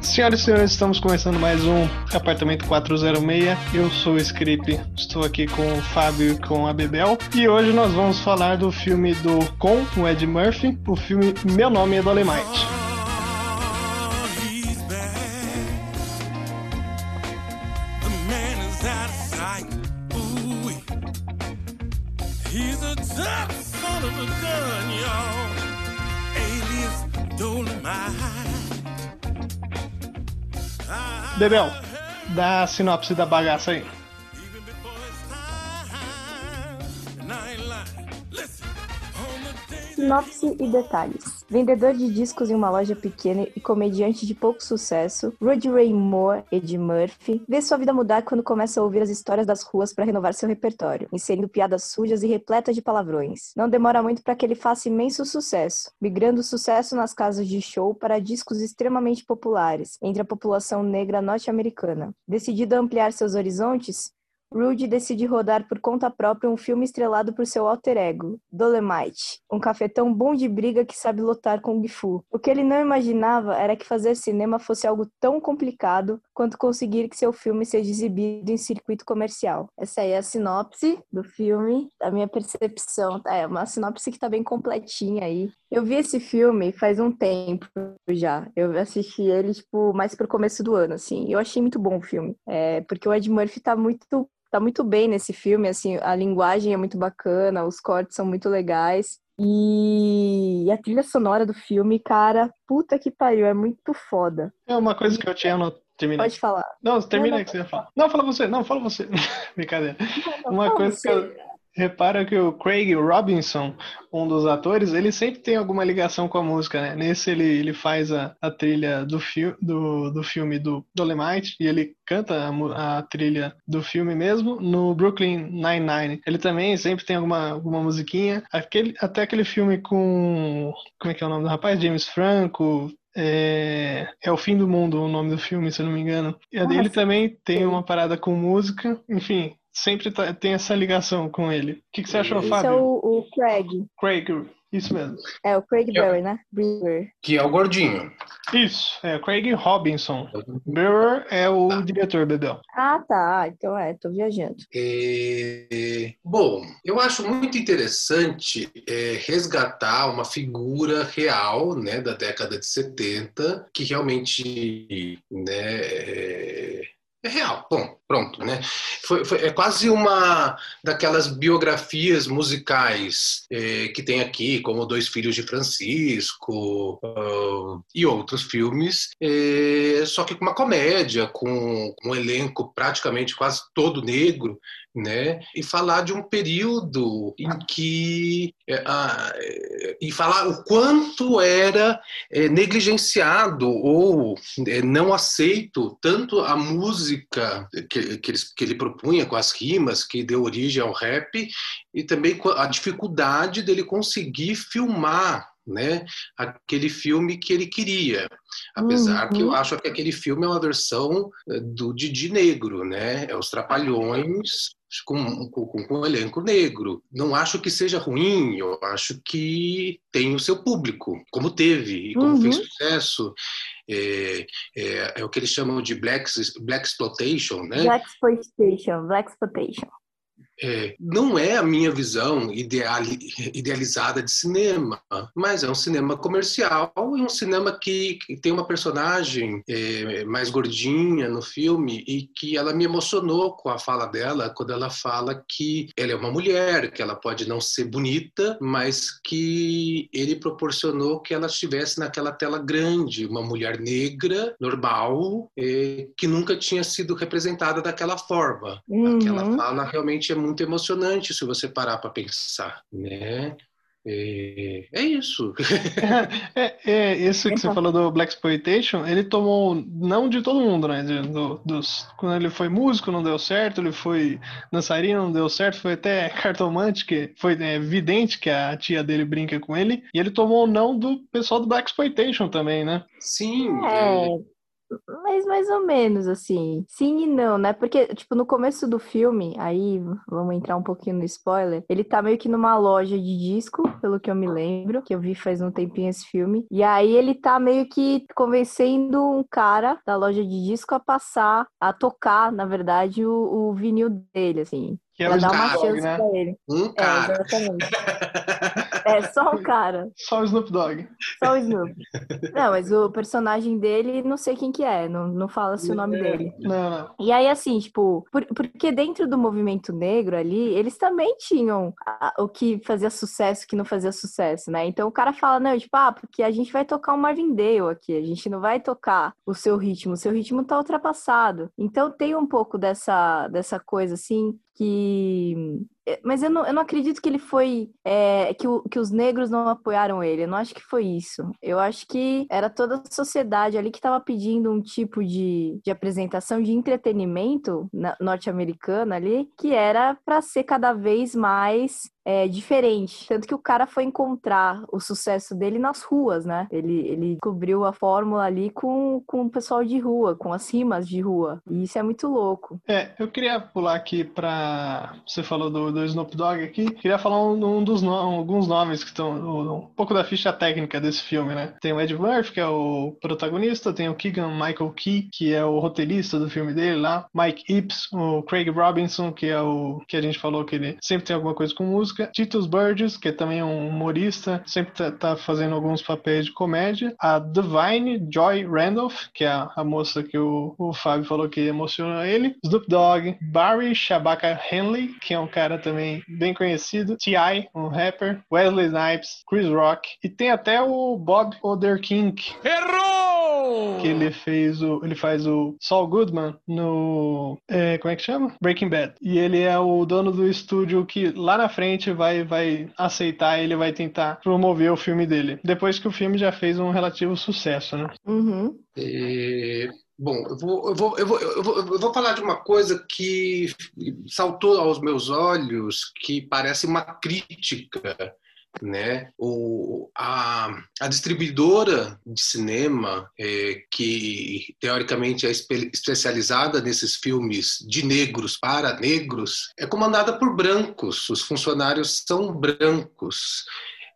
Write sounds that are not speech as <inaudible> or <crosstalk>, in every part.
Senhoras e senhores, estamos começando mais um Apartamento 406. Eu sou o Script, estou aqui com o Fábio e com a Bebel. E hoje nós vamos falar do filme do Com, o Ed Murphy, o filme Meu Nome é Dolemite. Bebel, dá a sinopse da bagaça aí. Sinopse e detalhes. Vendedor de discos em uma loja pequena e comediante de pouco sucesso, Rudy Ray Moore, Ed Murphy, vê sua vida mudar quando começa a ouvir as histórias das ruas para renovar seu repertório, inserindo piadas sujas e repletas de palavrões. Não demora muito para que ele faça imenso sucesso, migrando o sucesso nas casas de show para discos extremamente populares entre a população negra norte-americana. Decidido a ampliar seus horizontes, Rude decide rodar por conta própria um filme estrelado por seu alter ego, Dolemite, um cafetão bom de briga que sabe lutar com Gifu. O que ele não imaginava era que fazer cinema fosse algo tão complicado quanto conseguir que seu filme seja exibido em circuito comercial. Essa aí é a sinopse do filme, a minha percepção. É uma sinopse que tá bem completinha aí. Eu vi esse filme faz um tempo já. Eu assisti ele, tipo, mais pro começo do ano, assim. Eu achei muito bom o filme. É, porque o Ed Murphy tá muito tá muito bem nesse filme, assim, a linguagem é muito bacana, os cortes são muito legais. E a trilha sonora do filme, cara, puta que pariu, é muito foda. É uma coisa que eu tinha. Termina. Pode falar. Não, termina não, que você ia falar. Não, fala você. Não, fala você. <laughs> Brincadeira. Não, uma coisa você. que eu repara que o Craig Robinson, um dos atores, ele sempre tem alguma ligação com a música, né? Nesse ele, ele faz a, a trilha do, fi do, do filme do Dolemite e ele canta a, a, trilha do filme mesmo no Brooklyn Nine-Nine. Ele também sempre tem alguma, alguma musiquinha. Aquele, até aquele filme com... Como é que é o nome do rapaz? James Franco, é, é o fim do mundo o nome do filme, se eu não me engano. E ele também tem uma parada com música. Enfim, sempre tá, tem essa ligação com ele. O que, que você achou, Esse Fábio? é o, o Craig. Craig, isso mesmo. É, o Craig Berry, né? Brewer. Que é o gordinho. Isso, é Craig Robinson. Brewer é o ah. diretor, Bebel. Ah, tá. Então é, tô viajando. É... Bom, eu acho muito interessante é, resgatar uma figura real, né, da década de 70, que realmente, né, é é real. Bom, pronto, né? Foi, foi, é quase uma daquelas biografias musicais é, que tem aqui, como Dois Filhos de Francisco uh, e outros filmes, é, só que com uma comédia, com, com um elenco praticamente quase todo negro, né? E falar de um período em que é, e falar o quanto era é, negligenciado ou é, não aceito tanto a música que, que, ele, que ele propunha com as rimas que deu origem ao rap e também a dificuldade dele conseguir filmar né, aquele filme que ele queria. Apesar uhum. que eu uhum. acho que aquele filme é uma versão do Didi Negro, né? É os Trapalhões com, com, com um elenco negro. Não acho que seja ruim, eu acho que tem o seu público, como teve e como uhum. fez sucesso. É, é, é, o que eles chamam de black, black exploitation, né? Black exploitation, black exploitation é, não é a minha visão ideal, idealizada de cinema, mas é um cinema comercial e um cinema que, que tem uma personagem é, mais gordinha no filme e que ela me emocionou com a fala dela quando ela fala que ela é uma mulher, que ela pode não ser bonita, mas que ele proporcionou que ela estivesse naquela tela grande, uma mulher negra, normal, é, que nunca tinha sido representada daquela forma. Uhum. Aquela fala realmente é muito muito emocionante se você parar para pensar, né? É, é isso. <laughs> é, é, isso que você falou do Black Exploitation, ele tomou não de todo mundo, né? Do, dos, quando ele foi músico não deu certo, ele foi dançarino não deu certo, foi até <laughs> cartomante, que foi é, evidente que a tia dele brinca com ele, e ele tomou não do pessoal do Black Exploitation também, né? Sim. É. Mas mais ou menos, assim. Sim e não, né? Porque, tipo, no começo do filme, aí vamos entrar um pouquinho no spoiler, ele tá meio que numa loja de disco, pelo que eu me lembro, que eu vi faz um tempinho esse filme. E aí ele tá meio que convencendo um cara da loja de disco a passar, a tocar, na verdade, o, o vinil dele, assim. Que é pra dar uma chance né? pra ele. Um É, cara. exatamente. <laughs> É só um cara. Só o Snoop Dogg. Só o Snoop. Não, mas o personagem dele, não sei quem que é, não, não fala-se o nome dele. Não, não. E aí, assim, tipo, por- porque dentro do movimento negro ali, eles também tinham a- o que fazia sucesso o que não fazia sucesso, né? Então o cara fala, não, tipo, ah, porque a gente vai tocar um Marvin Gaye aqui, a gente não vai tocar o seu ritmo, o seu ritmo tá ultrapassado. Então tem um pouco dessa, dessa coisa, assim, que. é, Mas eu não, eu não acredito que ele foi. é, que, o- que os negros não apoiaram ele. Eu não acho que foi isso. Eu acho que era toda a sociedade ali que estava pedindo um tipo de, de apresentação de entretenimento na- norte-americana ali, que era para ser cada vez mais é, diferente. Tanto que o cara foi encontrar o sucesso dele nas ruas, né? Ele, ele cobriu a fórmula ali com, com o pessoal de rua, com as rimas de rua. E isso é muito louco. É, eu queria pular aqui Você falou do, do Snoop Dogg aqui. Queria falar um, um dos alguns nomes que estão. Um pouco da ficha técnica desse filme, né? Tem o Ed Murphy, que é o protagonista, tem o Keegan Michael Key, que é o roteirista do filme dele lá, Mike Epps, o Craig Robinson, que é o que a gente falou que ele sempre tem alguma coisa com música, Titus Burgess, que é também um humorista, sempre tá, tá fazendo alguns papéis de comédia, a Divine Joy Randolph, que é a, a moça que o, o Fábio falou que emocionou ele, Snoop Dogg, Barry Shabaka Henley, que é um cara também bem conhecido, T.I., um rapper, Wesley Snipes, Chris Rock, e tem até o Bob Odenkirk, que ele fez o. Ele faz o Saul Goodman no. é, como é que chama? Breaking Bad. E ele é o dono do estúdio que lá na frente vai, vai aceitar ele vai tentar promover o filme dele. Depois que o filme já fez um relativo sucesso, né? Uhum. É, Bom, eu vou, eu, vou, eu, vou, eu, vou, eu vou falar de uma coisa que saltou aos meus olhos, que parece uma crítica, né? O, a, a distribuidora de cinema, é, que teoricamente é espe- especializada nesses filmes de negros para negros, é comandada por brancos, os funcionários são brancos.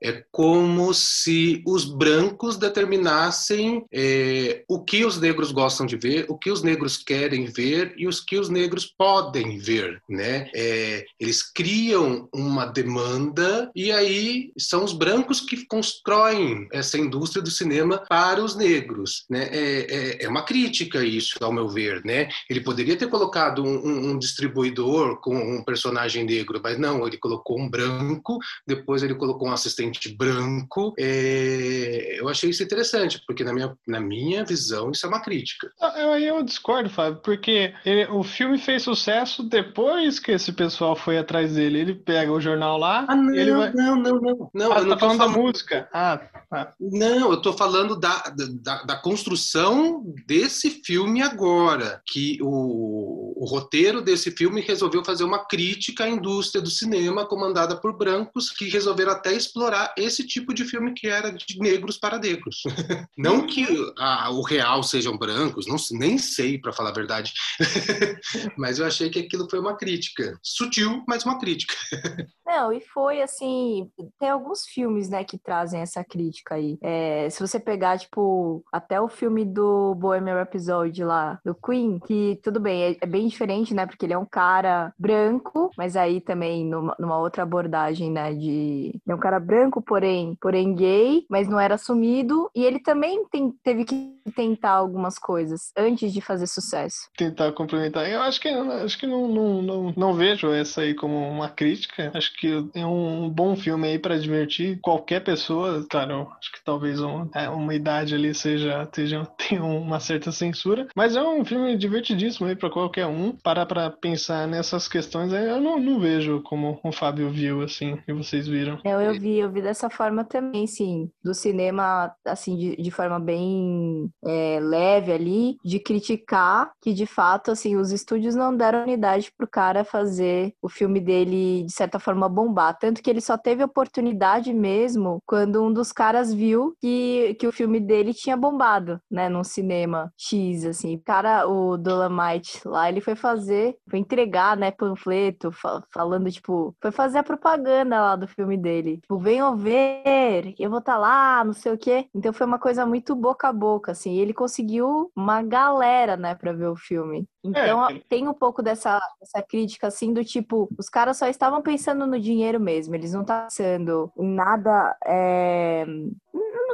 É como se os brancos determinassem é, o que os negros gostam de ver, o que os negros querem ver e os que os negros podem ver, né? É, eles criam uma demanda e aí são os brancos que constroem essa indústria do cinema para os negros, né? É, é, é uma crítica isso, ao meu ver, né? Ele poderia ter colocado um, um- um distribuidor com um personagem negro, mas não, ele colocou um branco, depois ele colocou um assistente branco. É, eu achei isso interessante, porque na minha, na minha visão isso é uma crítica. Ah, Eu, eu discordo, Fábio, porque ele- o filme fez sucesso depois que esse pessoal foi atrás dele. Ele pega o jornal lá, Ah, não, ele vai. não, não, não. Não, Ah, eu você não tá tô falando da falando- música. Ah, tá. Não, eu estou falando da, da, da construção desse filme agora, que o, o roteiro desse filme resolveu fazer uma crítica à indústria do cinema comandada por brancos que resolveram até explorar esse tipo de filme que era de negros para negros. <laughs> Não que ah, o real sejam brancos, não, nem sei para falar a verdade, <laughs> mas eu achei que aquilo foi uma crítica, sutil, mas uma crítica. <laughs> Não, e foi assim, tem alguns filmes, né, que trazem essa crítica aí. É, se você pegar, tipo, até o filme do Bohemian Rhapsody lá, do Queen, que tudo bem, é, é bem diferente, né, porque ele é um cara branco, mas aí também numa, numa outra abordagem, né, de... É um cara branco, porém, porém gay, mas não era assumido, e ele também tem- teve que tentar algumas coisas antes de fazer sucesso. Tentar complementar. Eu acho que, acho que não, não, não, não vejo essa aí como uma crítica. Acho que é um bom filme aí para divertir qualquer pessoa. Claro, acho que talvez um- é, uma idade ali seja, seja <laughs> tenha uma certa censura, mas é um filme divertidíssimo aí para qualquer um. Parar para pensar nessas questões, eu não, não vejo como o Fábio viu assim, e vocês viram. Eu, eu vi, eu vi dessa forma também, sim. Do cinema, assim, de, de forma bem é, leve ali, de criticar que, de fato, assim, os estúdios não deram unidade pro cara fazer o filme dele, de certa forma, bombar. Tanto que ele só teve oportunidade mesmo quando um dos caras viu que, que o filme dele tinha bombado, né, num cinema X, assim. O cara, o Dolomite lá, ele foi fazer, foi entregar, né, panfleto, falando, tipo, foi fazer a propaganda lá do filme dele. Tipo, venham ver, eu vou estar tá lá, não sei o quê. Então foi uma coisa muito boca a boca, assim. E ele conseguiu uma galera, né, pra ver o filme. Então é. tem um pouco dessa, dessa crítica, assim, do tipo, os caras só estavam pensando no dinheiro mesmo, eles não estavam pensando em nada. É...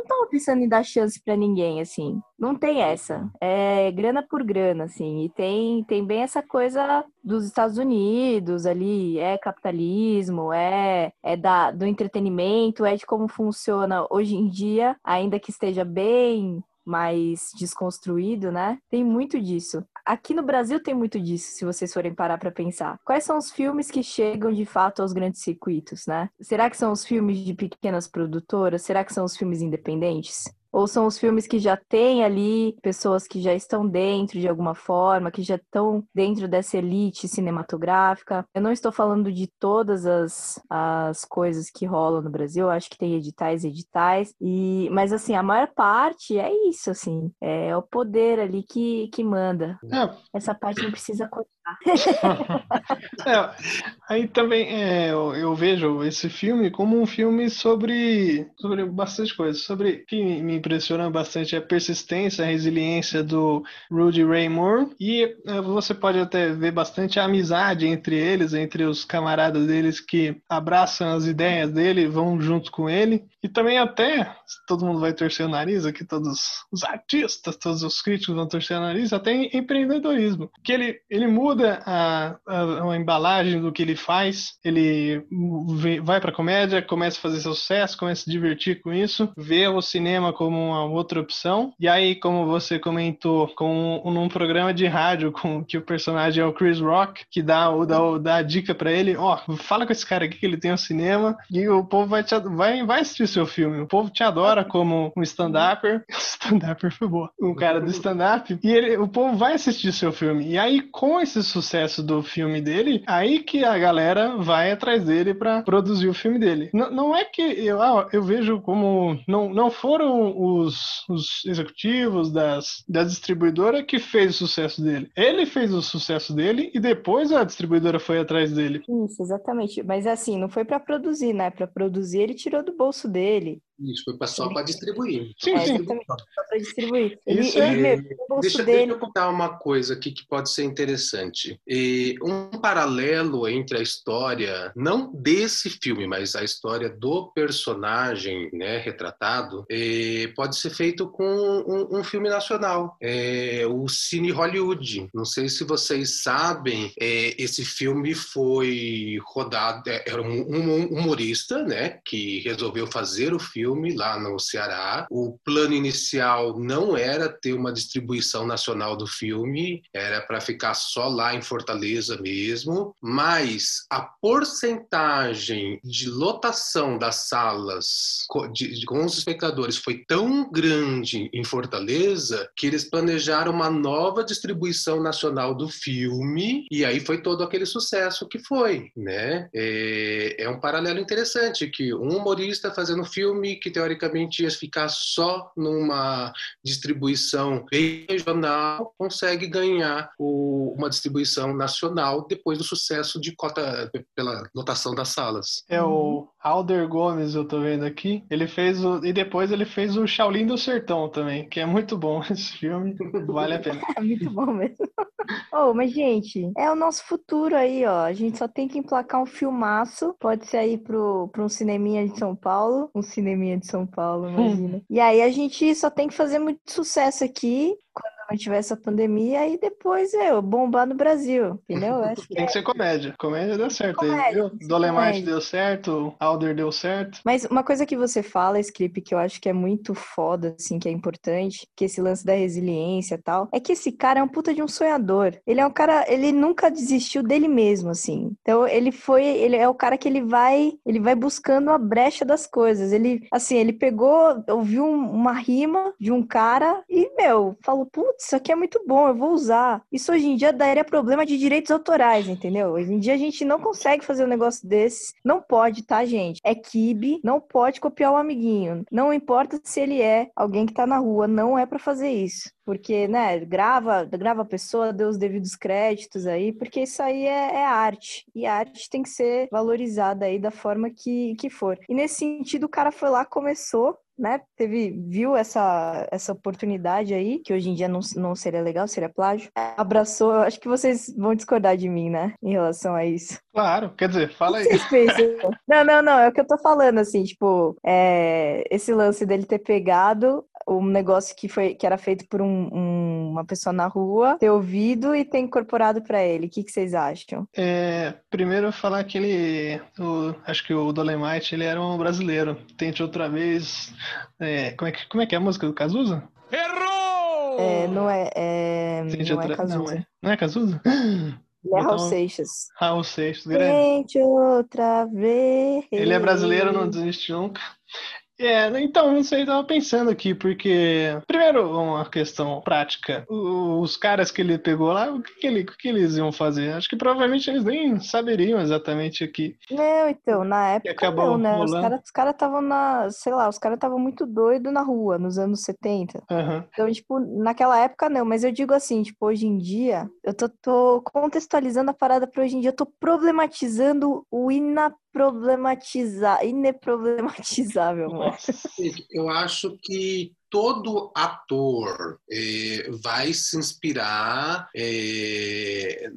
Não estavam pensando em dar chance para ninguém, assim. Não tem essa. É grana por grana, assim. E tem, tem bem essa coisa dos Estados Unidos ali, é capitalismo, é, é da, do entretenimento, é de como funciona hoje em dia, ainda que esteja bem mais desconstruído, né? Tem muito disso. Aqui no Brasil tem muito disso, se vocês forem parar para pensar. Quais são os filmes que chegam de fato aos grandes circuitos, né? Será que são os filmes de pequenas produtoras? Será que são os filmes independentes? Ou são os filmes que já têm ali pessoas que já estão dentro de alguma forma, que já estão dentro dessa elite cinematográfica? Eu não estou falando de todas as, as coisas que rolam no Brasil, eu acho que tem editais editais, e mas assim, a maior parte é isso, assim, é o poder ali que, que manda. É. Essa parte não precisa cortar. É, aí também é, eu, eu, vejo esse filme como um filme sobre, sobre bastante coisas. Sobre que me impressiona bastante é a persistência, a resiliência do Rudy Ray Moore. E é, você pode até ver bastante a amizade entre eles, entre os camaradas deles que abraçam as ideias dele, vão junto com ele. E também até, todo mundo vai torcer o nariz, aqui todos os artistas, todos os críticos vão torcer o nariz, até em empreendedorismo. Que ele, ele muda a, a, a embalagem do que ele faz, ele vai pra comédia, começa a fazer sucesso, começa a se divertir com isso, vê o cinema como uma outra opção. E aí, como você comentou, com num programa de rádio <laughs> com que o personagem é o Chris Rock, que dá, dá, dá a dica para ele, ó, oh, fala com esse cara aqui que ele tem um cinema e o povo vai, te, vai, vai assistir seu filme. O povo te adora como um stand-upper. <laughs> Stand-upper foi boa. Um cara do stand-up. E ele, o povo vai assistir seu filme. E aí, com esse sucesso do filme dele, aí que a galera vai atrás dele para produzir o filme dele. N não é que eu, ah, eu vejo como. Não, não foram os, os executivos das, das distribuidoras que fez o sucesso dele. Ele fez o sucesso dele e depois a distribuidora foi atrás dele. Isso, exatamente. Mas assim, não foi para produzir, né? Para produzir, ele tirou do bolso dele. Isso, foi só para distribuir. Sim, é, sim. Só para distribuir. Ele, Isso, ele, é... deixa, dele... deixa eu contar uma coisa aqui que pode ser interessante. E um paralelo entre a história, não desse filme, mas a história do personagem né, retratado, pode ser feito com um, um filme nacional, é, o Cine Hollywood. Não sei se vocês sabem, é, esse filme foi rodado, é, era um, um humorista né, que resolveu fazer o filme filme lá no Ceará. O plano inicial não era ter uma distribuição nacional do filme, era para ficar só lá em Fortaleza mesmo, mas a porcentagem de lotação das salas de, de, com os espectadores foi tão grande em Fortaleza que eles planejaram uma nova distribuição nacional do filme e aí foi todo aquele sucesso que foi, né? É, é um paralelo interessante que um humorista fazendo filme que teoricamente ia ficar só numa distribuição regional, consegue ganhar o, uma distribuição nacional depois do sucesso de cota pela lotação das salas. É o Alder Gomes, eu tô vendo aqui. Ele fez o. E depois ele fez o Shaolin do Sertão também, que é muito bom <laughs> esse filme. Vale a pena. <laughs> É muito bom mesmo. <laughs> oh, mas, gente, é o nosso futuro aí, ó. A gente só tem que emplacar um filmaço. Pode ser aí pro, pro um cineminha de São Paulo. Um cineminha de São Paulo, <laughs> imagina. e aí a gente só tem que fazer muito sucesso aqui não tivesse a pandemia e depois eu bombar no Brasil, entendeu? Acho que Tem que ser comédia. Comédia deu certo. Comédia, Dolemite deu certo, Alder deu certo. Mas uma coisa que você fala, Script, que eu acho que é muito foda, assim, que é importante, que esse lance da resiliência e tal, é que esse cara é um puta de um sonhador. Ele é um cara, ele nunca desistiu dele mesmo, assim. Então ele foi, ele é o cara que ele vai, ele vai buscando a brecha das coisas. Ele, assim, ele pegou, ouviu uma rima de um cara e, meu, falou, putz, isso aqui é muito bom, eu vou usar. Isso hoje em dia daria problema de direitos autorais, entendeu? Hoje em dia a gente não consegue fazer um negócio desses. Não pode, tá, gente? É kibe, não pode copiar o amiguinho. Não importa se ele é alguém que tá na rua, não é para fazer isso porque, né, grava, grava a pessoa, dê os devidos créditos aí, porque isso aí é, é, arte. E a arte tem que ser valorizada aí da forma que, que for. E nesse sentido, o cara foi lá, começou, né, teve, viu essa, essa oportunidade aí, que hoje em dia não, não seria legal, seria plágio, abraçou, eu acho que vocês vão discordar de mim, né, em relação a isso. Claro, quer dizer, fala aí. <laughs> Não, não, não, é o que eu tô falando, assim, tipo, é, esse lance dele ter pegado um negócio que foi que era feito por um, um, uma pessoa na rua, ter ouvido e ter incorporado para ele. O que, que vocês acham? É, primeiro falar que ele, o, acho que o Dolemite, ele era um brasileiro. Tente outra vez. É, como, é que, como é que é a música do Cazuza? Errou! É, não é, é Tente não é outra, é Cazuza. Não é, não é Cazuza? Ele é Raul Seixas. Raul Seixas, grande. Tente outra vez. Ele é brasileiro, não desiste nunca. É, então, não sei, tava pensando aqui, porque, primeiro, uma questão prática. Os caras que ele pegou lá, o que, que, ele, o que eles iam fazer? Acho que provavelmente eles nem saberiam exatamente aqui. Não, então, na época não, né? Rolando. Os caras estavam na, sei lá, os caras estavam muito doidos na rua, nos anos 70. Uhum. Então, tipo, naquela época não, mas eu digo assim, tipo, hoje em dia, eu tô, tô contextualizando a parada pra hoje em dia, eu tô problematizando o ina problematizar, ineproblematizável, mano. Eu acho que todo ator é, vai se inspirar é,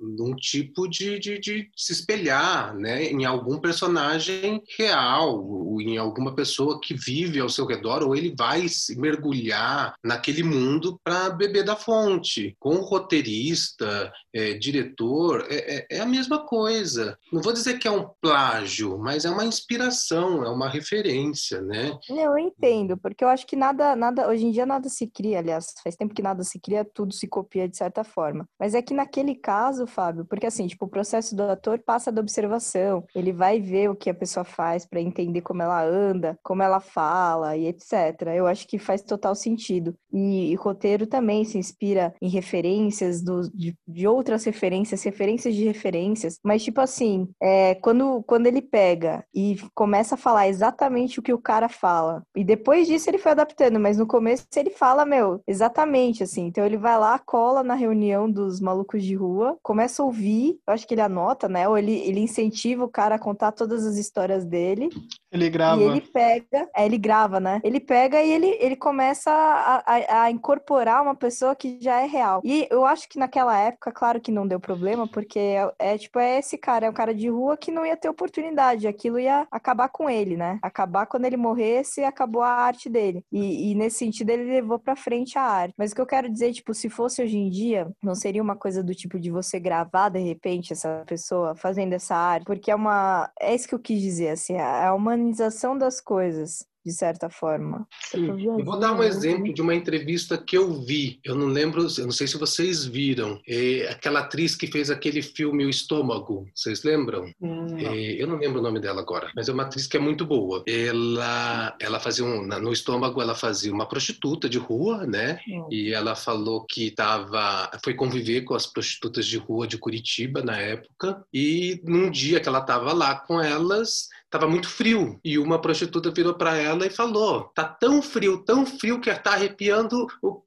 num tipo de, de, de, se espelhar né, em algum personagem real, ou em alguma pessoa que vive ao seu redor, ou ele vai se mergulhar naquele mundo para beber da fonte. Com roteirista, é, diretor, é, é, é a mesma coisa. Não vou dizer que é um plágio, mas é uma inspiração, é uma referência, né? Eu entendo, porque eu acho que nada nada, nada, hoje em dia nada se cria, aliás, faz tempo que nada se cria, tudo se copia de certa forma. Mas é que naquele caso, Fábio, porque assim, tipo, o processo do ator passa da observação, ele vai ver o que a pessoa faz para entender como ela anda, como ela fala e etc. Eu acho que faz total sentido. E, e roteiro também se inspira em referências do, de, de outras referências, referências de referências, mas tipo assim, é, quando, quando ele pega e começa a falar exatamente o que o cara fala, e depois disso ele foi adaptando mas no começo ele fala, meu, exatamente assim. Então ele vai lá, cola na reunião dos malucos de rua, começa a ouvir, eu acho que ele anota, né? Ou ele, ele incentiva o cara a contar todas as histórias dele. Ele grava. E ele pega, é, ele grava, né? Ele pega e ele, ele começa a, a, a, incorporar uma pessoa que já é real. E eu acho que naquela época, claro que não deu problema, porque é, é tipo, é esse cara, é um cara de rua que não ia ter oportunidade, aquilo ia acabar com ele, né? Acabar quando ele morresse, acabou a arte dele. E, e nesse sentido ele levou para frente a arte. Mas o que eu quero dizer, tipo, se fosse hoje em dia, não seria uma coisa do tipo de você gravar de repente essa pessoa fazendo essa arte, porque é uma, é isso que eu quis dizer, assim, é a humanização das coisas de certa forma. Eu vou dar um exemplo de uma entrevista que eu vi. Eu não lembro, eu não sei se vocês viram. É aquela atriz que fez aquele filme O Estômago. Vocês lembram? Hum, não. É, eu não lembro o nome dela agora, mas é uma atriz que é muito boa. Ela, ela fazia um, no Estômago ela fazia uma prostituta de rua, né? Hum. E ela falou que tava, foi conviver com as prostitutas de rua de Curitiba na época. E num dia que ela estava lá com elas, estava muito frio e uma prostituta virou para ela e falou: "Tá tão frio, tão frio que está arrepiando o,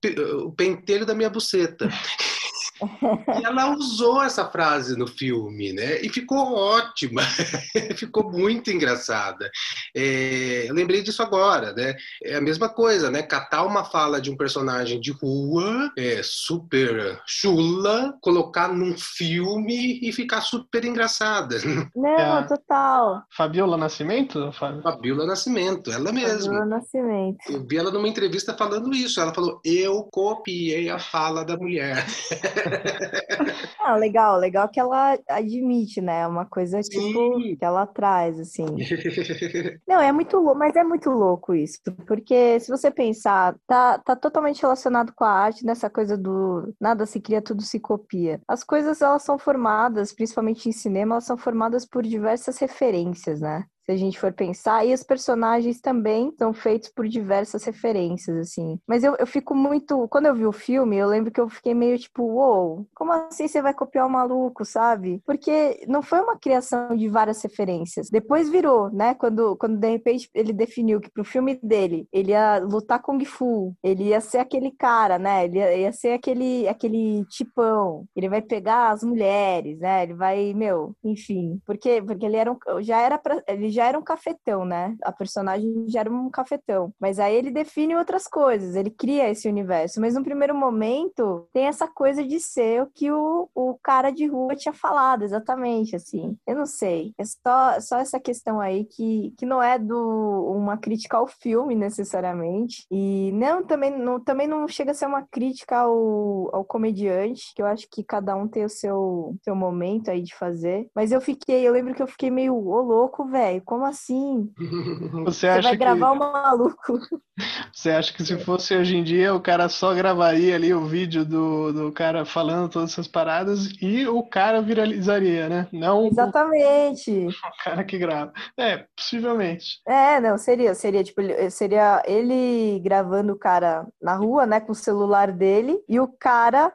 o pentelho da minha buceta". <laughs> e ela usou essa frase no filme, né? E ficou ótima, <laughs> ficou muito engraçada. É, eu lembrei disso agora, né? É a mesma coisa, né? Catar uma fala de um personagem de rua, é, super chula, colocar num filme e ficar super engraçada. <laughs> Não, é total. Fabiola Nascimento? Fabiola Nascimento, ela mesma. Fabiola Nascimento. Eu vi ela numa entrevista falando isso. Ela falou: Eu copiei a fala da mulher. <laughs> <laughs> Ah, legal, legal que ela admite, né? É uma coisa tipo que ela traz, assim. <laughs> Não, é muito louco, mas é muito louco isso, porque se você pensar, tá, tá totalmente relacionado com a arte nessa coisa do nada se cria, tudo se copia. As coisas elas são formadas, principalmente em cinema, elas são formadas por diversas referências, né? Se a gente for pensar. E os personagens também são feitos por diversas referências, assim. Mas eu, eu fico muito. Quando eu vi o filme, eu lembro que eu fiquei meio tipo, uou, wow, como assim você vai copiar o maluco, sabe? Porque não foi uma criação de várias referências. Depois virou, né? Quando, quando de repente ele definiu que pro filme dele ele ia lutar Kung Fu, ele ia ser aquele cara, né? Ele ia, ia ser aquele, aquele tipão. Ele vai pegar as mulheres, né? Ele vai, meu, enfim. Porque, porque ele era um, já era pra, ele já era um cafetão, né? A personagem já era um cafetão. Mas aí ele define outras coisas, ele cria esse universo. Mas no primeiro momento, tem essa coisa de ser o que o, o cara de rua tinha falado, exatamente, assim. Eu não sei. É só, só essa questão aí que, que não é do uma crítica ao filme, necessariamente. E não também, não, também não chega a ser uma crítica ao, ao comediante, que eu acho que cada um tem o seu, seu momento aí de fazer. Mas eu fiquei, eu lembro que eu fiquei meio, ô louco, velho, como assim? <laughs> Você, Você vai gravar o um maluco. <laughs> Você acha que se fosse hoje em dia, o cara só gravaria ali o vídeo do, do cara falando todas essas paradas e o cara viralizaria, né? Não Exatamente. O, <laughs> o cara que grava. É, possivelmente. É, não, seria, seria tipo, seria ele gravando o cara na rua, né, com o celular dele, e o cara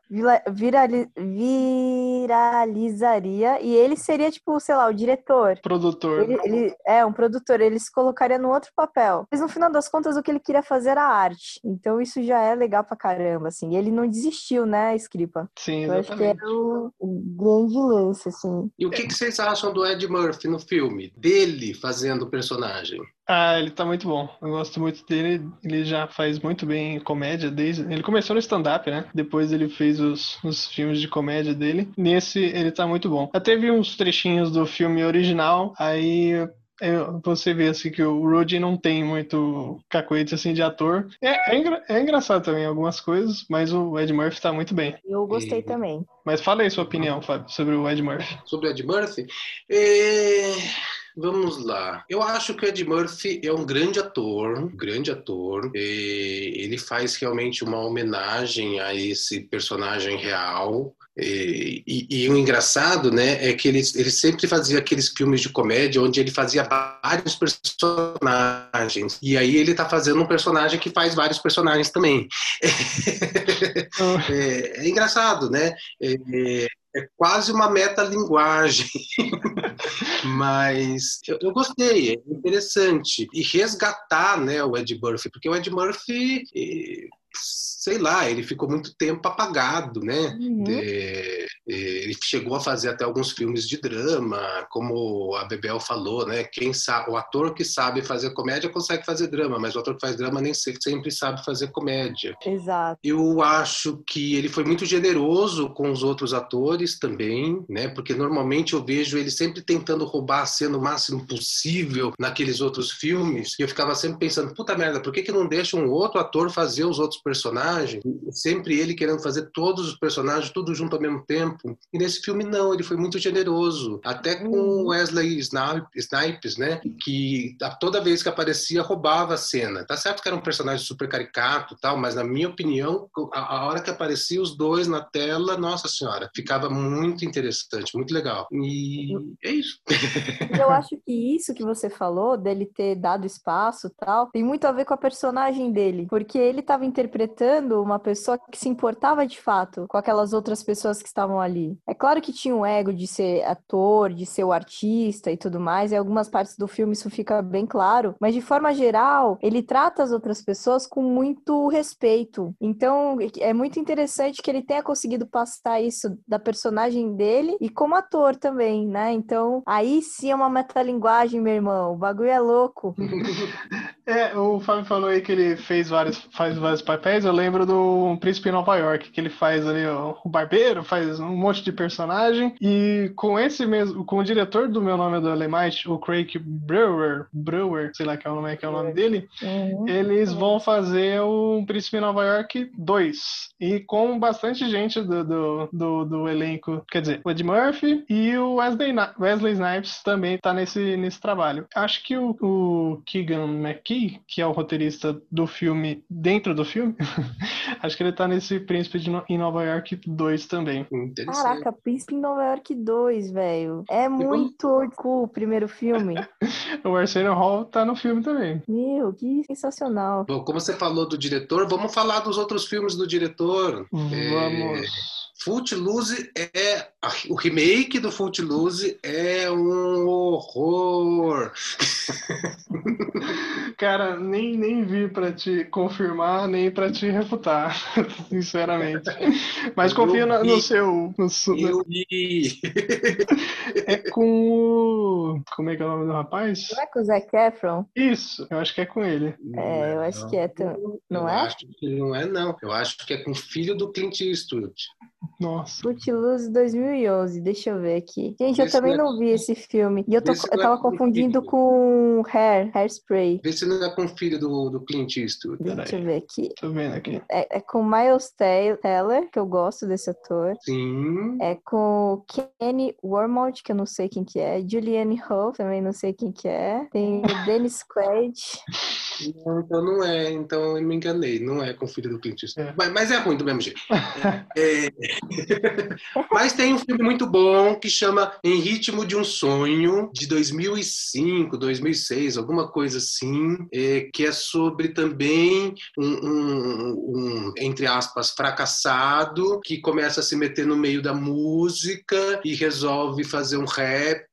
virali, viralizaria e ele seria, tipo, sei lá, o diretor. Produtor. Ele, ele, é, um produtor, ele se colocaria no outro papel. Mas no final das contas, o que ele queria fazer era arte. Então isso já é legal pra caramba, assim. E ele não desistiu, né, Scripa? Sim, exatamente. Eu acho que era o, o grande lance, assim. E o que, que vocês acham do Ed Murphy no filme? Dele fazendo o personagem? Ah, ele tá muito bom. Eu gosto muito dele. Ele já faz muito bem comédia desde. Ele começou no stand-up, né? Depois ele fez os, os filmes de comédia dele. Nesse, ele tá muito bom. Até vi uns trechinhos do filme original, aí você vê assim que o Rudy não tem muito cacoete assim de ator. É, é, engra, é, engraçado também algumas coisas, mas o Ed Murphy tá muito bem. Eu gostei e... também. Mas fala aí sua opinião, Fábio, sobre o Ed Murphy. Sobre o Ed Murphy? É... Vamos lá. Eu acho que o Ed Murphy é um grande ator, um grande ator. ele faz realmente uma homenagem a esse personagem real. E, e, e, o engraçado, né, é que ele, ele sempre fazia aqueles filmes de comédia onde ele fazia vários personagens. E aí ele tá fazendo um personagem que faz vários personagens também. <laughs> é, é, engraçado, né? É, é, é quase uma metalinguagem. <laughs> Mas eu, eu, gostei, é interessante. E resgatar né, o Ed Murphy, porque o Ed Murphy sei lá, ele ficou muito tempo apagado, né? Uhum. É, ele chegou a fazer até alguns filmes de drama, como a Bebel falou, né? Quem sabe, o ator que sabe fazer comédia consegue fazer drama, mas o ator que faz drama nem sempre sabe fazer comédia. Exato. Eu acho que ele foi muito generoso com os outros atores também, né? Porque normalmente eu vejo ele sempre tentando roubar a cena o máximo possível naqueles outros filmes, e eu ficava sempre pensando, puta merda, por que que não deixa um outro ator fazer os outros personagem, sempre ele querendo fazer todos os personagens tudo junto ao mesmo tempo. E nesse filme não, ele foi muito generoso, até com uhum. Wesley Snipes, né, que toda vez que aparecia roubava a cena. Tá certo que era um personagem super caricato, tal, mas na minha opinião, a, a hora que aparecia os dois na tela, nossa senhora, ficava muito interessante, muito legal. E é isso. Eu acho que isso que você falou dele ter dado espaço, tal, tem muito a ver com a personagem dele, porque ele estava interpretando interpretando uma pessoa que se importava de fato com aquelas outras pessoas que estavam ali. É claro que tinha um ego de ser ator, de ser o artista e tudo mais, e algumas partes do filme isso fica bem claro, mas de forma geral, ele trata as outras pessoas com muito respeito. Então, é muito interessante que ele tenha conseguido passar isso da personagem dele e como ator também, né? Então, aí sim é uma metalinguagem, meu irmão. O bagulho é louco. <laughs> é, o Fábio falou aí que ele fez vários, faz vários papéis. Eu lembro do Príncipe em Nova York, que ele faz ali ó, o barbeiro, faz um monte de personagem. E com esse mesmo, com o diretor do Meu Nome é do Alemite, o Craig Brewer, Brewer, sei lá que é o nome, que é o nome dele, uhum. eles vão fazer o Príncipe em Nova York 2. E com bastante gente do, do, do, do elenco. Quer dizer, o Ed Murphy e o Wesley, Wesley Snipes também tá nesse, nesse trabalho. Acho que o, o Keegan McKee, que é o roteirista do filme, dentro do filme, <laughs> acho que ele tá nesse Príncipe de no, em Nova York 2 também. Caraca, Príncipe em Nova York 2, velho. É muito old cool o primeiro filme. <laughs> o Arsenio Hall tá no filme também. Meu, que sensacional. Bom, como você falou do diretor, vamos falar dos outros filmes do diretor. Vamos. É... Footloose é o remake do Footloose é um horror. <laughs> Cara, nem, nem vi para te confirmar, nem para te refutar, <laughs> sinceramente. Mas confio no, no seu. No, eu vi. É com o. Como é que é o nome do rapaz? Não é com o Zac Efron? Isso, eu acho que é com ele. É, eu acho que é. Não, não é? Acho que não é, não. Eu acho que é com o filho do Clint Eastwood. Nossa. Footloose 2011, deixa eu ver aqui. Gente, eu também não vi esse filme. E eu, tô, eu tava confundindo com Hair, Hairspray. Vê se não é com o filho do, do Clint Eastwood. Deixa eu ver aqui. Tô vendo aqui. É, é com Miles Teller, que eu gosto desse ator. Sim. É com Kenny Wormald, que eu não sei quem que é. Julianne Hough, também não sei quem que é. Tem o <laughs> Dennis Quaid. Então não é, então eu me enganei, não é com o filho do Clint Eastwood. É. Mas, mas, é ruim do mesmo jeito. é, <laughs> <laughs> mas tem um filme muito bom que chama Em Ritmo de um Sonho, de 2005, 2006, alguma coisa assim, é, que é sobre também um, um, um, entre aspas, fracassado que começa a se meter no meio da música e resolve fazer um rap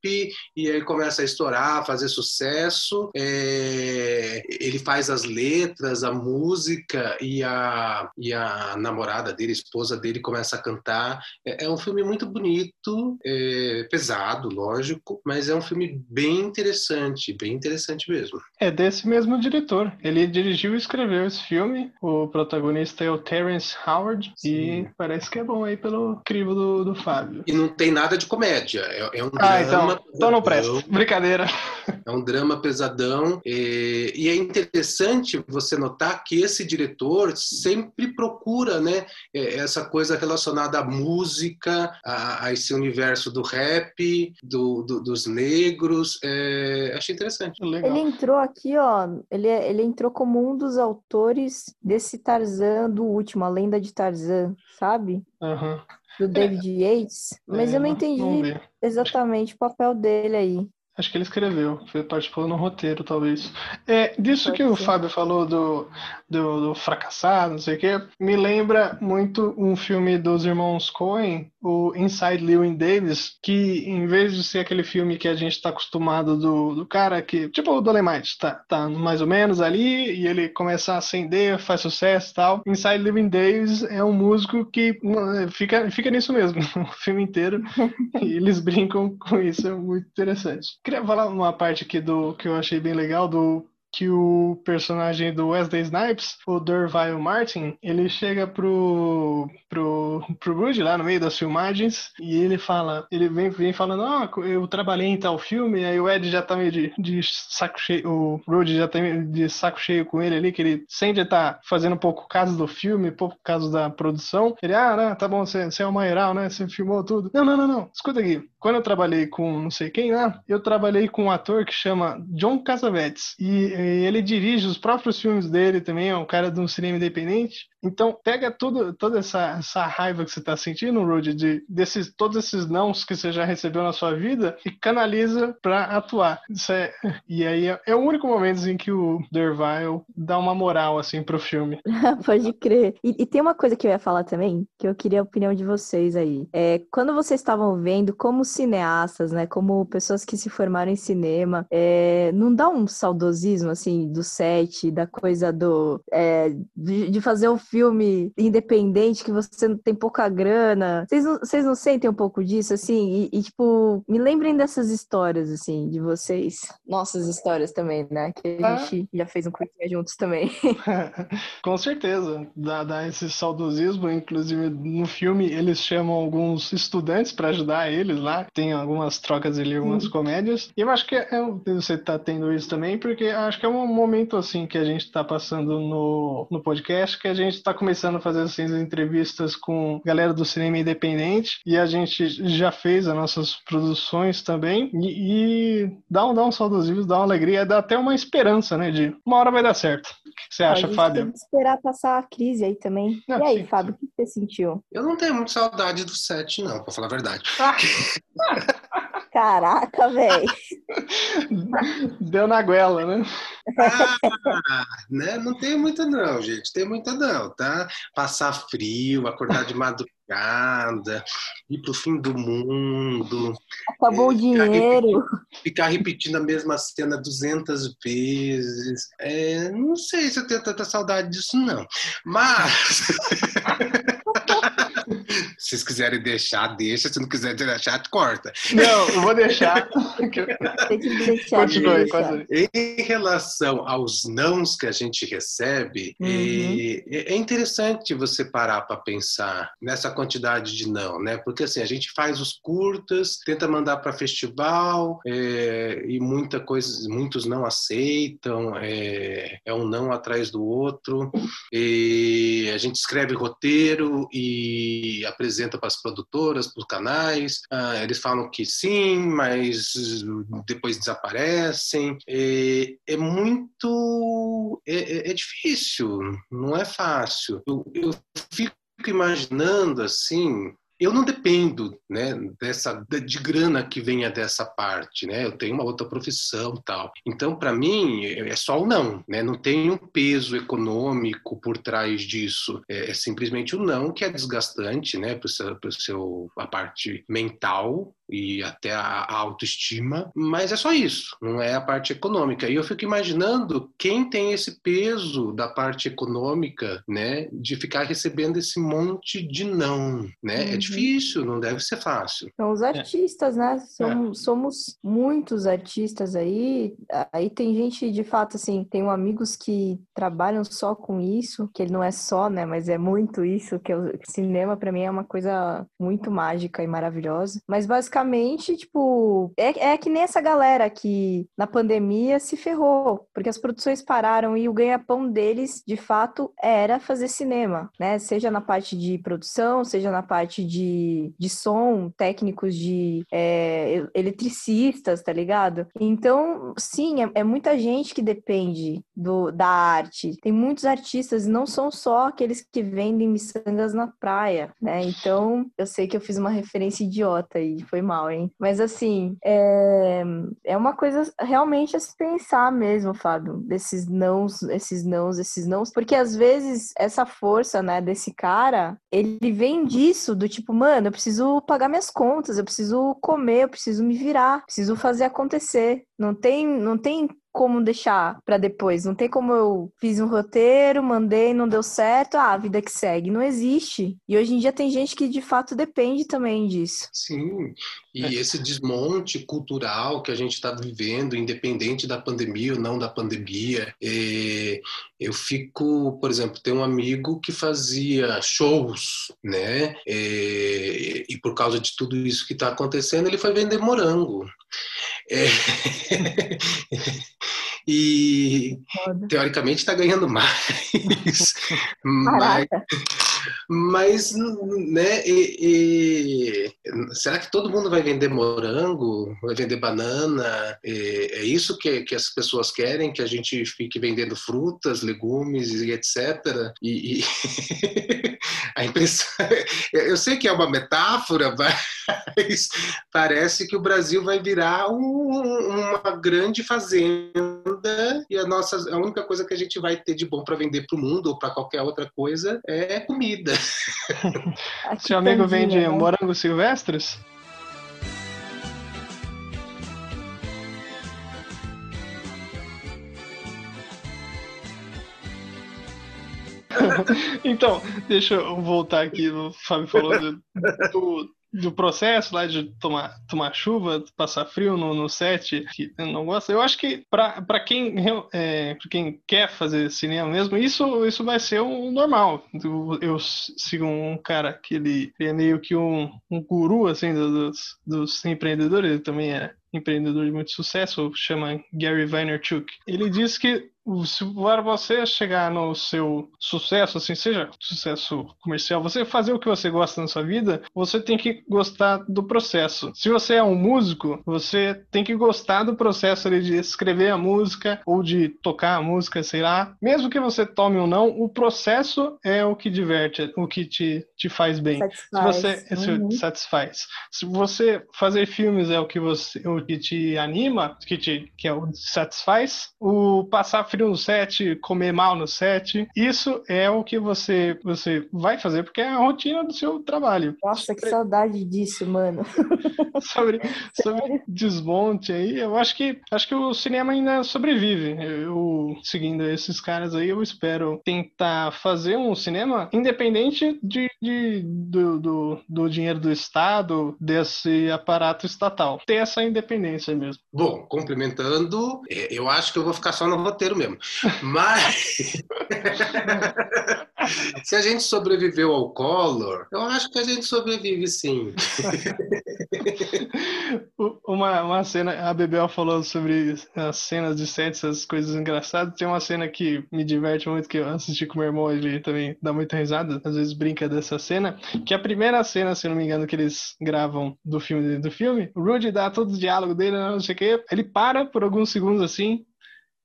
e aí começa a estourar, fazer sucesso. É, ele faz as letras, a música e a, e a namorada dele, a esposa dele, começa a cantar. É, é um filme muito bonito, é, pesado, lógico, mas é um filme bem interessante, bem interessante mesmo. É desse mesmo diretor. Ele dirigiu e escreveu esse filme. O protagonista é o Terence Howard Sim. e parece que é bom aí pelo crivo do, do Fábio. E não tem nada de comédia. É, é um ah, então, drama. Então, então não presta. Brincadeira. <laughs> É um drama pesadão. E, e, é interessante você notar que esse diretor sempre procura né, é, essa coisa relacionada à música, a, a esse universo do rap, do, do, dos negros. É, achei interessante. Legal. Ele entrou aqui, ó. Ele, ele entrou como um dos autores desse Tarzan do último, a lenda de Tarzan, sabe? Uhum. Do David é. Yates. Mas é, eu não entendi exatamente o papel dele aí. Acho que ele escreveu, foi participou no roteiro, talvez. É, disso Pode que ser. o Fábio falou do, do, do, fracassado, não sei o quê, me lembra muito um filme dos irmãos Coen, o Inside Llewyn Davis, que em vez de ser aquele filme que a gente está acostumado do, do cara que, tipo o Dolemite, tá, tá mais ou menos ali, e ele começa a acender, faz sucesso e tal. Inside Llewyn Davis é um músico que fica, fica nisso mesmo, <laughs> o filme inteiro, e eles brincam com isso, é muito interessante queria falar uma parte aqui do que eu achei bem legal do que o personagem do Wesley Snipes, o Derville Martin, ele chega pro, pro, pro Rudy lá no meio das filmagens e ele fala, ele vem, vem falando, ah, eu trabalhei em tal filme, aí o Ed já tá meio de, de saco cheio, o Rudy já tá meio de saco cheio com ele ali, que ele sempre tá fazendo um pouco caso do filme, pouco caso da produção. Ele, ah, não, tá bom, você, você é o maioral, né? Você filmou tudo. Não, não, não, não. Escuta aqui. Quando eu trabalhei com não sei quem lá, eu trabalhei com um ator que chama John Cassavetes. E ele dirige os próprios filmes dele também, é um cara de um cinema independente. Então, pega tudo, toda essa, essa raiva que você está sentindo, Rudy, de desses, todos esses nãos que você já recebeu na sua vida e canaliza para atuar. É, e aí é, é, o único momento em que o Dervile dá uma moral assim pro filme. <laughs> Pode crer. E, e, tem uma coisa que eu ia falar também, que eu queria a opinião de vocês aí. É, quando vocês estavam vendo como cineastas, né, como pessoas que se formaram em cinema, é, não dá um saudosismo assim do set, da coisa do é, de, de fazer um filme independente que você não tem pouca grana. Vocês não, vocês não sentem um pouco disso, assim? E, e, tipo, me lembrem dessas histórias, assim, de vocês. Nossas histórias também, né? Que a ah. gente já fez um curtinho juntos também. <laughs> Com certeza. Dá, dá esse saudosismo. Inclusive, no filme, eles chamam alguns estudantes para ajudar eles lá. Tem algumas trocas ali, algumas hum. comédias. E eu acho que é, você tá tendo isso também, porque acho que é um momento, assim, que a gente tá passando no, no podcast, que a gente tá começando a fazer, assim, entrevistas com galera do cinema independente. E a gente já fez as nossas produções também. E, e dá, um, dá um saudosismo, dá uma alegria, dá até uma esperança, né? De uma hora vai dar certo. O que você acha, Fábio? Tem que esperar passar a crise aí também. Não, e aí, sim, Fábio, o que você sentiu? Eu não tenho muita saudade do set, não, pra falar a verdade. <laughs> Caraca, velho. <laughs> Deu na goela, né? Ah, né? Não tem muita não, gente. Tem muita não, tá? Passar frio, acordar de madrugada, ir pro fim do mundo. Acabou é, o dinheiro. Ficar, ficar, repetindo a mesma cena 200 vezes. É, não sei se eu tenho tanta saudade disso, não. Mas... <laughs> <laughs> Se vocês quiserem deixar, deixa. Se não quiser deixar, corta. Não, eu vou deixar. <laughs> Deixar. Continue, Em relação aos nãos que a gente recebe, uhum. é, é, interessante você parar para pensar nessa quantidade de não, né? Porque assim, a gente faz os curtas, tenta mandar para festival é, e muita coisa, muitos não aceitam, é, é um não atrás do outro. E a gente escreve roteiro e apresenta para as produtoras, para os canais, ah, eles falam que sim, mas depois desaparecem. É, é muito. É, é, é, difícil, não é fácil. Eu, eu fico imaginando assim eu não dependo né, dessa de grana que venha dessa parte, né? Eu tenho uma outra profissão, tal. Então, para mim, é só o não, né? Não tem um peso econômico por trás disso. É, é simplesmente o não que é desgastante, né? Para seu, seu a parte mental e até a, autoestima, mas é só isso, não é a parte econômica. E eu fico imaginando quem tem esse peso da parte econômica, né, de ficar recebendo esse monte de não, né? É uhum. É difícil, não deve ser fácil. São os artistas, é. né? Somos, é. somos muitos artistas aí. Aí tem gente, de fato, assim, tenho amigos que trabalham só com isso, que ele não é só, né, mas é muito isso, que o cinema para mim é uma coisa muito mágica e maravilhosa. Mas basicamente basicamente, tipo, é, é que nem essa galera que na pandemia se ferrou, porque as produções pararam e o ganha-pão deles, de fato, era fazer cinema, né? Seja na parte de produção, seja na parte de, de som, técnicos de é, eletricistas, tá ligado? Então, sim, é, é muita gente que depende do, da arte. Tem muitos artistas, não são só aqueles que vendem miçangas na praia, né? Então, eu sei que eu fiz uma referência idiota e foi mal, hein? Mas assim, é, é uma coisa realmente a se pensar mesmo, Fábio, desses nãos, esses nãos, esses nãos, porque às vezes essa força, né, desse cara, ele vem disso, do tipo, mano, eu preciso pagar minhas contas, eu preciso comer, eu preciso me virar, preciso fazer acontecer. Não tem, não tem como deixar para depois. Não tem como eu fiz um roteiro, mandei, não deu certo, ah, a vida que segue. Não existe. E hoje em dia tem gente que de fato depende também disso. Sim. E é. esse desmonte cultural que a gente está vivendo, independente da pandemia ou não da pandemia, é, eu fico, por exemplo, tem um amigo que fazia shows, né? É, e por causa de tudo isso que está acontecendo, ele foi vender morango. É... <laughs> e teoricamente está ganhando mais. mas, Mas, né, e, e, será que todo mundo vai vender morango, vai vender banana? E, é isso que, que as pessoas querem, que a gente fique vendendo frutas, legumes e etc. E, <laughs> a impressão, eu sei que é uma metáfora, <laughs> mas parece que o Brasil vai virar um, uma grande fazenda e a nossa a única coisa que a gente vai ter de bom para vender para o mundo ou para qualquer outra coisa é comida. <laughs> Seu amigo vende né? morangos silvestres? <laughs> então, deixa eu voltar aqui. O Fábio falou do, do, do processo lá de tomar, tomar chuva, passar frio no, no set, que não gosta. Eu acho que para quem, é, quem quer fazer cinema mesmo, isso, isso vai ser o normal. Eu, sigo um cara que ele, ele é meio que um, um guru assim, dos, dos empreendedores, ele também é empreendedor de muito sucesso, chama Gary Vaynerchuk. Ele diz que se para você chegar no seu sucesso, assim, seja sucesso comercial, você fazer o que você gosta na sua vida, você tem que gostar do processo. Se você é um músico, você tem que gostar do processo ali, de escrever a música ou de tocar a música, sei lá. Mesmo que você tome ou não, o processo é o que diverte, o que te, te faz bem. Satisfaz. Se você uhum. satisfaz. Se você fazer filmes é o que você o que te anima, que te que é o satisfaz, o passar frio no set, comer mal no set. Isso é o que você, você vai fazer, porque é a rotina do seu trabalho. Nossa, que saudade disso, mano. <laughs> sobre, sobre desmonte aí, eu acho que acho que o cinema ainda sobrevive. Eu, seguindo esses caras aí, eu espero tentar fazer um cinema independente de, de do, do, do dinheiro do Estado, desse aparato estatal. Ter essa independência mesmo. Bom, complementando, é, eu acho que eu vou ficar só no roteiro mesmo. Mas <laughs> se a gente sobreviveu ao Collor, eu acho que a gente sobrevive sim. <laughs> uma, uma cena, a Bebel falou sobre as cenas de sete, essas coisas engraçadas. Tem uma cena que me diverte muito, que eu assisti com meu irmão, ele também dá muita risada, às vezes brinca dessa cena, que a primeira cena, se não me engano, que eles gravam do filme do filme, o Rudy dá todo o diálogo dele, não sei o quê, ele para por alguns segundos assim,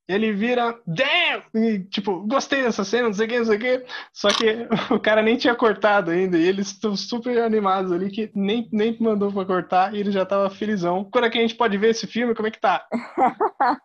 ele vira, damn! E, tipo, gostei dessa cena, não sei o que, não sei o que. Só que <laughs> o cara nem tinha cortado ainda. E eles estão super animados ali, que nem, nem mandou pra cortar e ele já tava felizão. Quando é que a gente pode ver esse filme? Como é que tá? <laughs>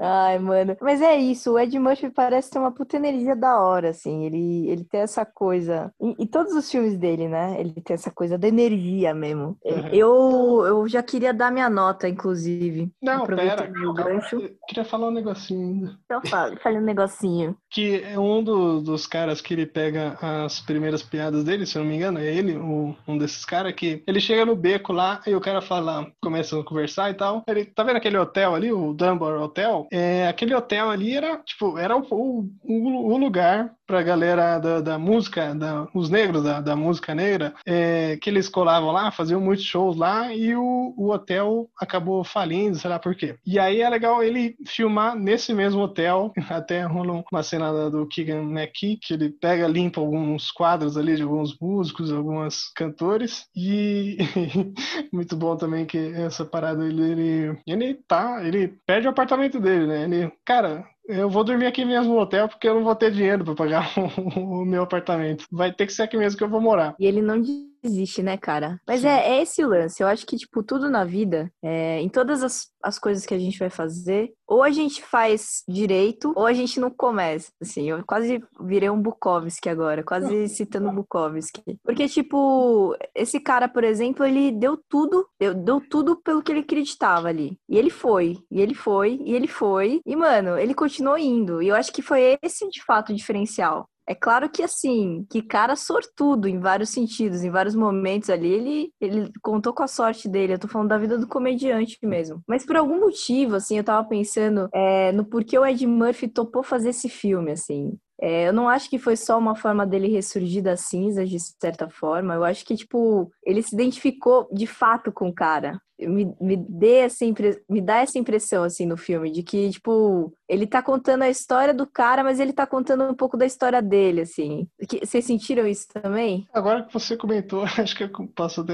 Ai, mano. Mas é isso, o Ed Murphy parece ter uma puta energia da hora, assim. Ele, ele tem essa coisa. E, e todos os filmes dele, né? Ele tem essa coisa da energia mesmo. Uhum. Eu, eu já queria dar minha nota, inclusive. Não, pera. Eu, eu queria falar um negócio negocinho ainda. Então fala, fale um negocinho. Que é um do, dos caras que ele pega as primeiras piadas dele, se eu não me engano, é ele, o, um desses caras que ele chega no beco lá e o cara fala, começa a conversar e tal. Ele tá vendo aquele hotel ali, o Dunbar Hotel? É, aquele hotel ali era, tipo, era o, o, o lugar pra galera da, da música, da, os negros da, da música negra, é, que eles colavam lá, faziam muitos shows lá e o, o hotel acabou falindo, sei lá por quê. E aí é legal ele filmar nesse mesmo hotel, <laughs> até rola uma cena do Keegan McKee, que ele pega, limpa alguns quadros ali de alguns músicos, alguns cantores, e <laughs> muito bom também que essa parada ele, ele, ele tá, ele perde o apartamento dele, né? Ele, cara, eu vou dormir aqui mesmo no hotel porque eu não vou ter dinheiro para pagar <laughs> o, o, meu apartamento. Vai ter que ser aqui mesmo que eu vou morar. E ele não existe, né, cara? Mas é, é, esse o lance. Eu acho que, tipo, tudo na vida, é, em todas as, as coisas que a gente vai fazer, ou a gente faz direito, ou a gente não começa. Assim, eu quase virei um Bukowski agora, quase citando Bukowski. Porque, tipo, esse cara, por exemplo, ele deu tudo, deu, deu tudo pelo que ele acreditava ali. E ele foi, e ele foi, e ele foi. E, mano, ele continuou indo. E eu acho que foi esse, de fato, o diferencial. É claro que assim, que cara sortudo em vários sentidos, em vários momentos ali, ele, ele contou com a sorte dele. Eu tô falando da vida do comediante mesmo. Mas por algum motivo, assim, eu tava pensando é, no porquê o Ed Murphy topou fazer esse filme, assim. É, eu não acho que foi só uma forma dele ressurgir das cinzas, de certa forma. Eu acho que, tipo, ele se identificou de fato com o cara. Me, me, dê essa impre... me dá essa impressão, assim, no filme, de que, tipo, ele tá contando a história do cara, mas ele tá contando um pouco da história dele, assim. Que, vocês sentiram isso também? Agora que você comentou, <laughs> acho que eu posso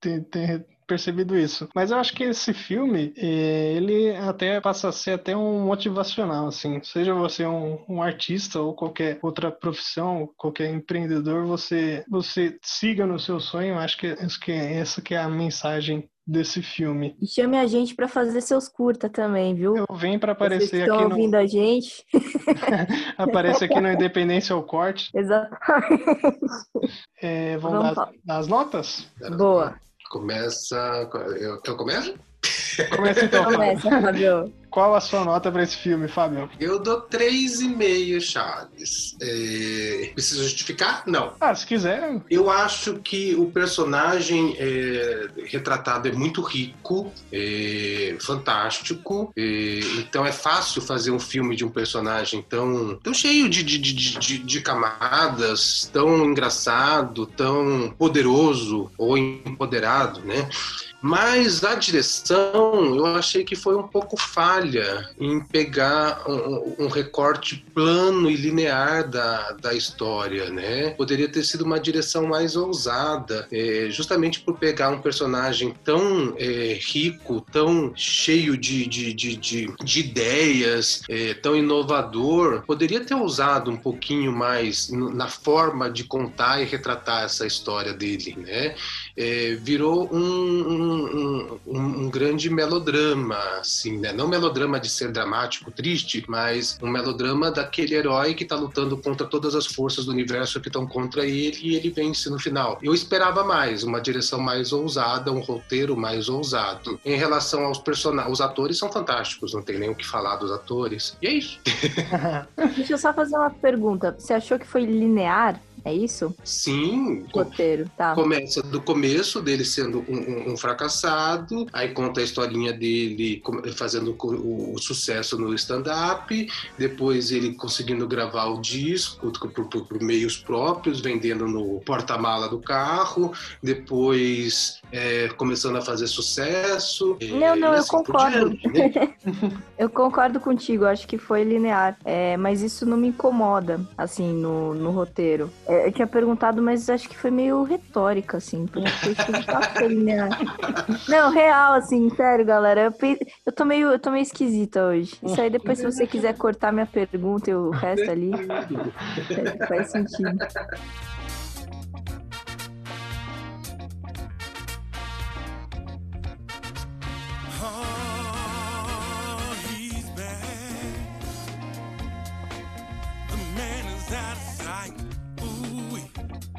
ter, ter, percebido isso. Mas eu acho que esse filme, eh, ele até passa a ser até um motivacional, assim. Seja você um, um artista ou qualquer outra profissão, qualquer empreendedor, você, você siga no seu sonho. Acho que, acho que essa que é a mensagem desse filme. E chame a gente para fazer seus curta também, viu? Eu venho para aparecer Vocês estão aqui no... ouvindo a gente? <laughs> Aparece aqui no Independência ao Corte. <laughs> Exatamente. É, vamos, dar, dar as notas? Boa. Começa. Eu, eu começo? Começa então. Começa, Fabio. Qual a sua nota para esse filme, Fábio? Eu dou 3,5 chaves. É... Precisa justificar? Não. Ah, se quiser. Eu acho que o personagem é... retratado é muito rico, é... fantástico. É... Então é fácil fazer um filme de um personagem tão, tão cheio de, de, de, de, de camadas, tão engraçado, tão poderoso ou empoderado, né? Mas a direção eu achei que foi um pouco falha em pegar um, um, recorte plano e linear da, da história, né? Poderia ter sido uma direção mais ousada, é, justamente por pegar um personagem tão é, rico, tão cheio de, de, de, de, de ideias, é, tão inovador, poderia ter ousado um pouquinho mais na forma de contar e retratar essa história dele, né? É, virou um, um um, um, um, grande melodrama, assim, né? Não melodrama de ser dramático, triste, mas um melodrama daquele herói que está lutando contra todas as forças do universo que estão contra ele e ele vence no final. Eu esperava mais, uma direção mais ousada, um roteiro mais ousado. Em relação aos personagens, os atores são fantásticos, não tem nem o que falar dos atores. E é isso. <laughs> <laughs> Deixa eu só fazer uma pergunta. Você achou que foi linear? É isso? Sim. Roteiro, tá. Começa do começo dele sendo um, um, um fracassado, aí conta a historinha dele fazendo o, o sucesso no stand-up, depois ele conseguindo gravar o disco por, por, por meios próprios, vendendo no porta-mala do carro, depois é, começando a fazer sucesso. Não, não, assim eu concordo. Diante, né? <laughs> eu concordo contigo, acho que foi linear, é, mas isso não me incomoda, assim, no, no roteiro. É, eu tinha perguntado, mas acho que foi meio retórica, assim, porque tá linear. Não, real, assim, sério, galera. Eu, eu, tô meio, eu tô meio esquisita hoje. Isso aí depois, se você quiser cortar minha pergunta e o resto ali, faz sentido.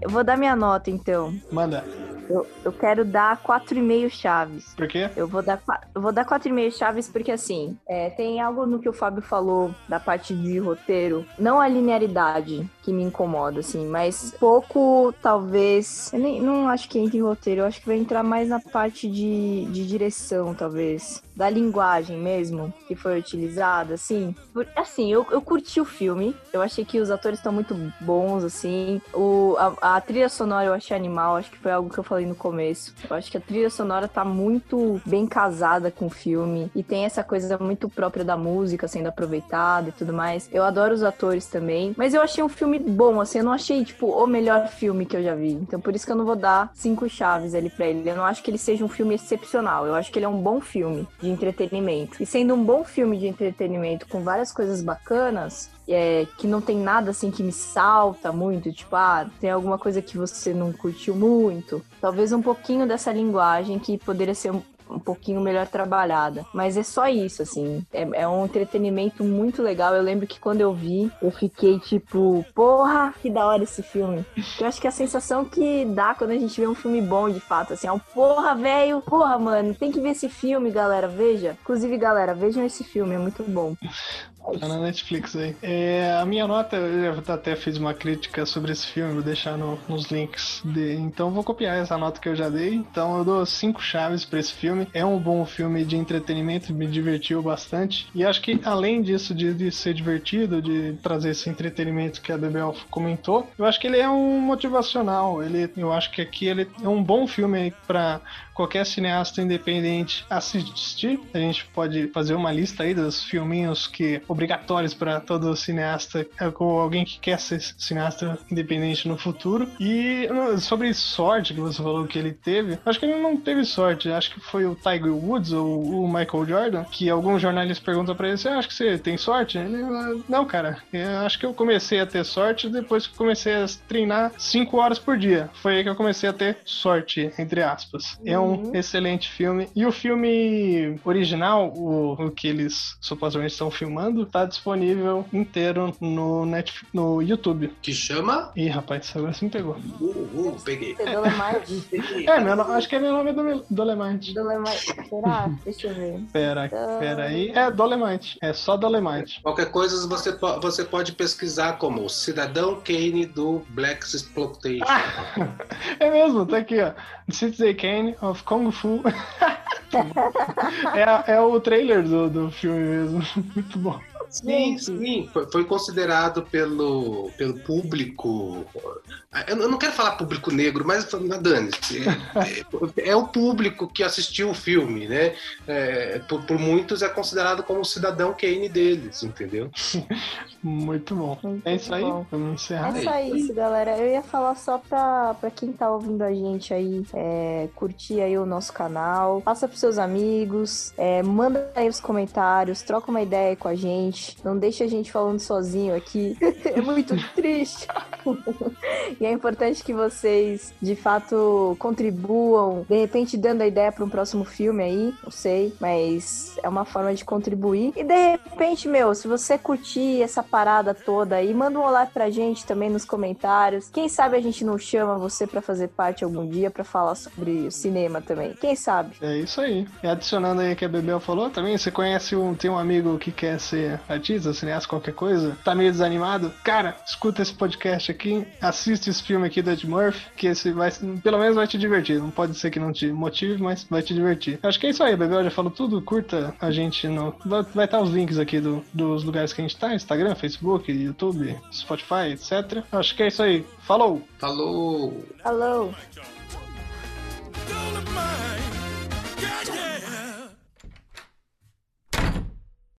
Eu vou dar minha nota, então. Manda. Eu, eu quero dar 4,5 chaves. Por quê? Eu vou dar, eu vou dar 4,5 chaves porque, assim, é, tem algo no que o Fábio falou da parte de roteiro. Não a linearidade que me incomoda, assim, mas pouco, talvez. Eu nem, não acho que entre em roteiro, eu acho que vai entrar mais na parte de, de direção, talvez da linguagem mesmo que foi utilizada, assim. Por, assim, eu, eu curti o filme. Eu achei que os atores estão muito bons, assim. O, a, a, trilha sonora eu achei animal, acho que foi algo que eu falei no começo. Eu acho que a trilha sonora tá muito bem casada com o filme. E tem essa coisa muito própria da música sendo aproveitada e tudo mais. Eu adoro os atores também. Mas eu achei um filme bom, assim. Eu não achei, tipo, o melhor filme que eu já vi. Então por isso que eu não vou dar cinco chaves ali pra ele. Eu não acho que ele seja um filme excepcional. Eu acho que ele é um bom filme de entretenimento. E sendo um bom filme de entretenimento com várias coisas bacanas, é, que não tem nada assim que me salta muito, tipo, ah, tem alguma coisa que você não curtiu muito. Talvez um pouquinho dessa linguagem que poderia ser um, pouquinho melhor trabalhada. Mas é só isso, assim. É, é, um entretenimento muito legal. Eu lembro que quando eu vi, eu fiquei tipo, porra, que da hora esse filme. Eu acho que a sensação que dá quando a gente vê um filme bom, de fato, assim, é um porra, velho, porra, mano, tem que ver esse filme, galera, veja. Inclusive, galera, vejam esse filme, é muito bom. Tá na Netflix aí. É, a minha nota, eu até fiz uma crítica sobre esse filme, vou deixar no, nos links. De, então vou copiar essa nota que eu já dei. Então eu dou cinco chaves para esse filme. É um bom filme de entretenimento, me divertiu bastante. E acho que além disso, de, de ser divertido, de trazer esse entretenimento que a Bebel comentou, eu acho que ele é um motivacional. Ele, eu acho que aqui ele é um bom filme para qualquer cineasta independente assistir. A gente pode fazer uma lista aí dos filminhos que obrigatórios para todo cineasta ou alguém que quer ser cineasta independente no futuro. E sobre sorte que você falou que ele teve, acho que ele não teve sorte. Acho que foi o Tiger Woods ou o Michael Jordan que alguns jornalistas perguntam para ele: "Você acha que você tem sorte?" Ele, não, cara. Eu acho que eu comecei a ter sorte depois que comecei a treinar 5 horas por dia. Foi aí que eu comecei a ter sorte, entre aspas. É um uhum. excelente filme. E o filme original, o, o que eles supostamente estão filmando, tá disponível inteiro no, Netflix, no YouTube. Que chama? Ih, rapaz, agora você me pegou. Uh, uh, <laughs> peguei. É Dolemite? é, meu, acho que é meu nome é Dolemite. Dolemite. Será? Deixa eu ver. Pera, pera aí. É Dolemite. É só Dolemite. Qualquer coisa você, você pode pesquisar como Cidadão Kane do Black Exploitation. Ah, é mesmo, tá aqui, ó. Citizen Kane of Kung Fu. <laughs> é, é o trailer do, do filme mesmo. <laughs> Muito bom. Sim, sim. Foi, foi, considerado pelo, pelo público. Eu não quero falar público negro, mas dane é, é, o público que assistiu o filme, né? É, por, por, muitos é considerado como o cidadão Kane deles, entendeu? Muito bom. É isso aí. Bom. Vamos encerrar. É só isso, galera. Eu ia falar só pra, pra quem tá ouvindo a gente aí, é, curtir aí o nosso canal, passa pros seus amigos, é, manda aí os comentários, troca uma ideia com a gente gente. Não deixa a gente falando sozinho aqui. <laughs> é muito triste. <laughs> <laughs> e é importante que vocês, de fato, contribuam, de repente dando a ideia para um próximo filme aí, não sei, mas é uma forma de contribuir. E de repente, meu, se você curtir essa parada toda aí, manda um olá pra gente também nos comentários. Quem sabe a gente não chama você para fazer parte algum dia para falar sobre cinema também. Quem sabe? É isso aí. E adicionando aí que a Bebel falou também, você conhece um, tem um amigo que quer ser artista, cineasta, qualquer coisa, tá meio desanimado, cara, escuta esse podcast aqui, assiste esse filme aqui do Ed Murphy, que esse vai, pelo menos vai te divertir. Não pode ser que não te motive, mas vai te divertir. Acho que é isso aí, Bebel já falou tudo, curta a gente no... Vai estar os links aqui do, dos lugares que a gente tá, Instagram, Facebook, YouTube, Spotify, etc. Acho que é isso aí. Falou! Falou! Falou!